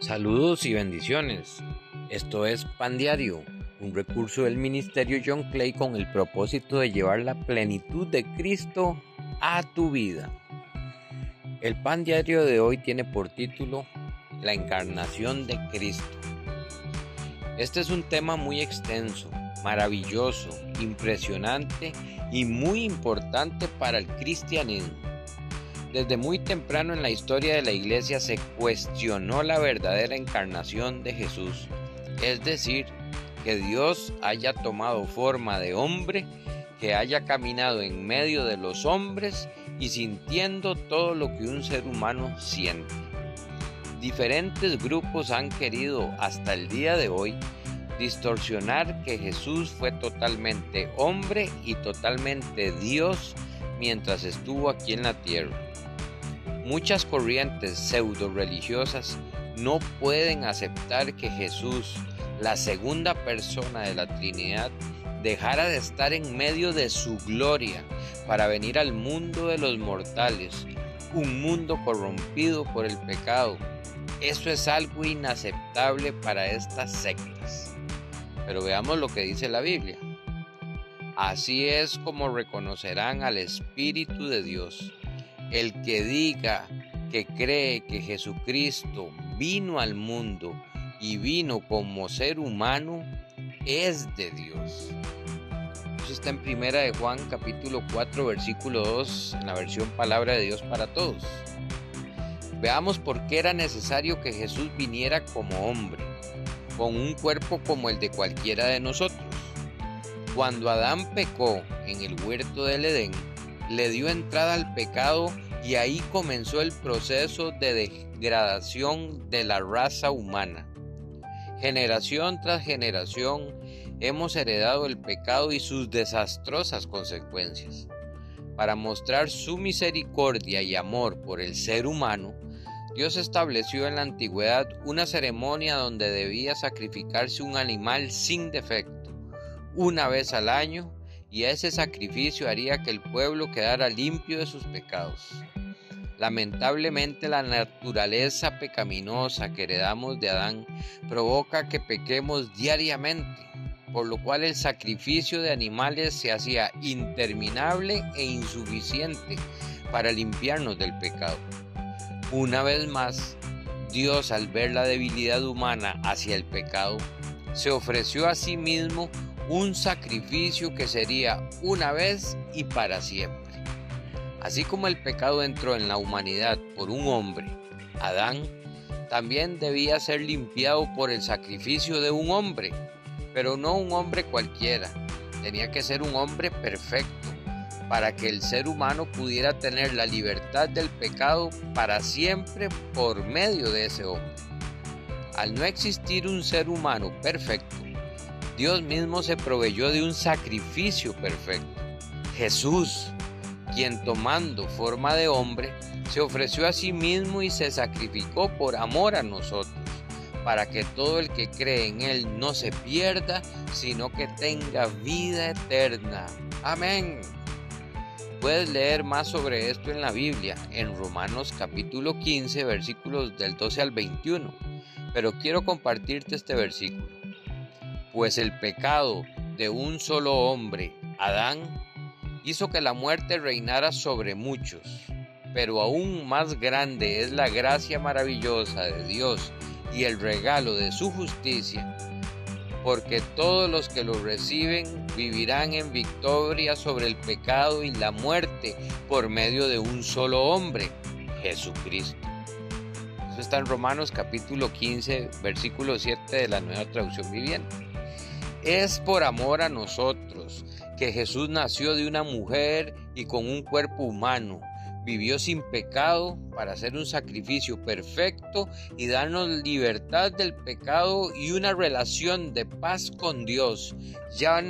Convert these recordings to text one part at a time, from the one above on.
Saludos y bendiciones. Esto es Pan Diario, un recurso del Ministerio John Clay con el propósito de llevar la plenitud de Cristo a tu vida. El Pan Diario de hoy tiene por título La encarnación de Cristo. Este es un tema muy extenso, maravilloso, impresionante y muy importante para el cristianismo. Desde muy temprano en la historia de la iglesia se cuestionó la verdadera encarnación de Jesús, es decir, que Dios haya tomado forma de hombre, que haya caminado en medio de los hombres y sintiendo todo lo que un ser humano siente. Diferentes grupos han querido hasta el día de hoy distorsionar que Jesús fue totalmente hombre y totalmente Dios mientras estuvo aquí en la tierra. Muchas corrientes pseudo religiosas no pueden aceptar que Jesús, la segunda persona de la Trinidad, dejara de estar en medio de su gloria para venir al mundo de los mortales, un mundo corrompido por el pecado. Eso es algo inaceptable para estas sectas. Pero veamos lo que dice la Biblia. Así es como reconocerán al Espíritu de Dios el que diga que cree que Jesucristo vino al mundo y vino como ser humano es de Dios. Eso está en Primera de Juan capítulo 4 versículo 2 en la versión Palabra de Dios para todos. Veamos por qué era necesario que Jesús viniera como hombre, con un cuerpo como el de cualquiera de nosotros. Cuando Adán pecó en el huerto del Edén, le dio entrada al pecado y ahí comenzó el proceso de degradación de la raza humana. Generación tras generación hemos heredado el pecado y sus desastrosas consecuencias. Para mostrar su misericordia y amor por el ser humano, Dios estableció en la antigüedad una ceremonia donde debía sacrificarse un animal sin defecto, una vez al año, y ese sacrificio haría que el pueblo quedara limpio de sus pecados. Lamentablemente la naturaleza pecaminosa que heredamos de Adán provoca que pequemos diariamente, por lo cual el sacrificio de animales se hacía interminable e insuficiente para limpiarnos del pecado. Una vez más, Dios al ver la debilidad humana hacia el pecado, se ofreció a sí mismo un sacrificio que sería una vez y para siempre. Así como el pecado entró en la humanidad por un hombre, Adán, también debía ser limpiado por el sacrificio de un hombre, pero no un hombre cualquiera, tenía que ser un hombre perfecto para que el ser humano pudiera tener la libertad del pecado para siempre por medio de ese hombre. Al no existir un ser humano perfecto, Dios mismo se proveyó de un sacrificio perfecto. Jesús, quien tomando forma de hombre, se ofreció a sí mismo y se sacrificó por amor a nosotros, para que todo el que cree en Él no se pierda, sino que tenga vida eterna. Amén. Puedes leer más sobre esto en la Biblia, en Romanos capítulo 15, versículos del 12 al 21, pero quiero compartirte este versículo pues el pecado de un solo hombre, Adán, hizo que la muerte reinara sobre muchos, pero aún más grande es la gracia maravillosa de Dios y el regalo de su justicia, porque todos los que lo reciben vivirán en victoria sobre el pecado y la muerte por medio de un solo hombre, Jesucristo. Eso está en Romanos capítulo 15, versículo 7 de la nueva traducción viviente. Es por amor a nosotros que Jesús nació de una mujer y con un cuerpo humano. Vivió sin pecado para hacer un sacrificio perfecto y darnos libertad del pecado y una relación de paz con Dios. Ya,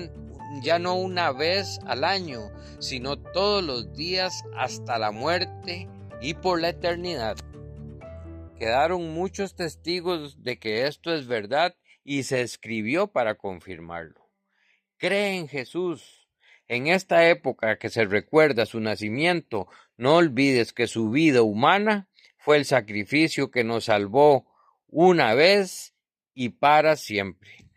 ya no una vez al año, sino todos los días hasta la muerte y por la eternidad. Quedaron muchos testigos de que esto es verdad y se escribió para confirmarlo. Cree en Jesús. En esta época que se recuerda su nacimiento, no olvides que su vida humana fue el sacrificio que nos salvó una vez y para siempre.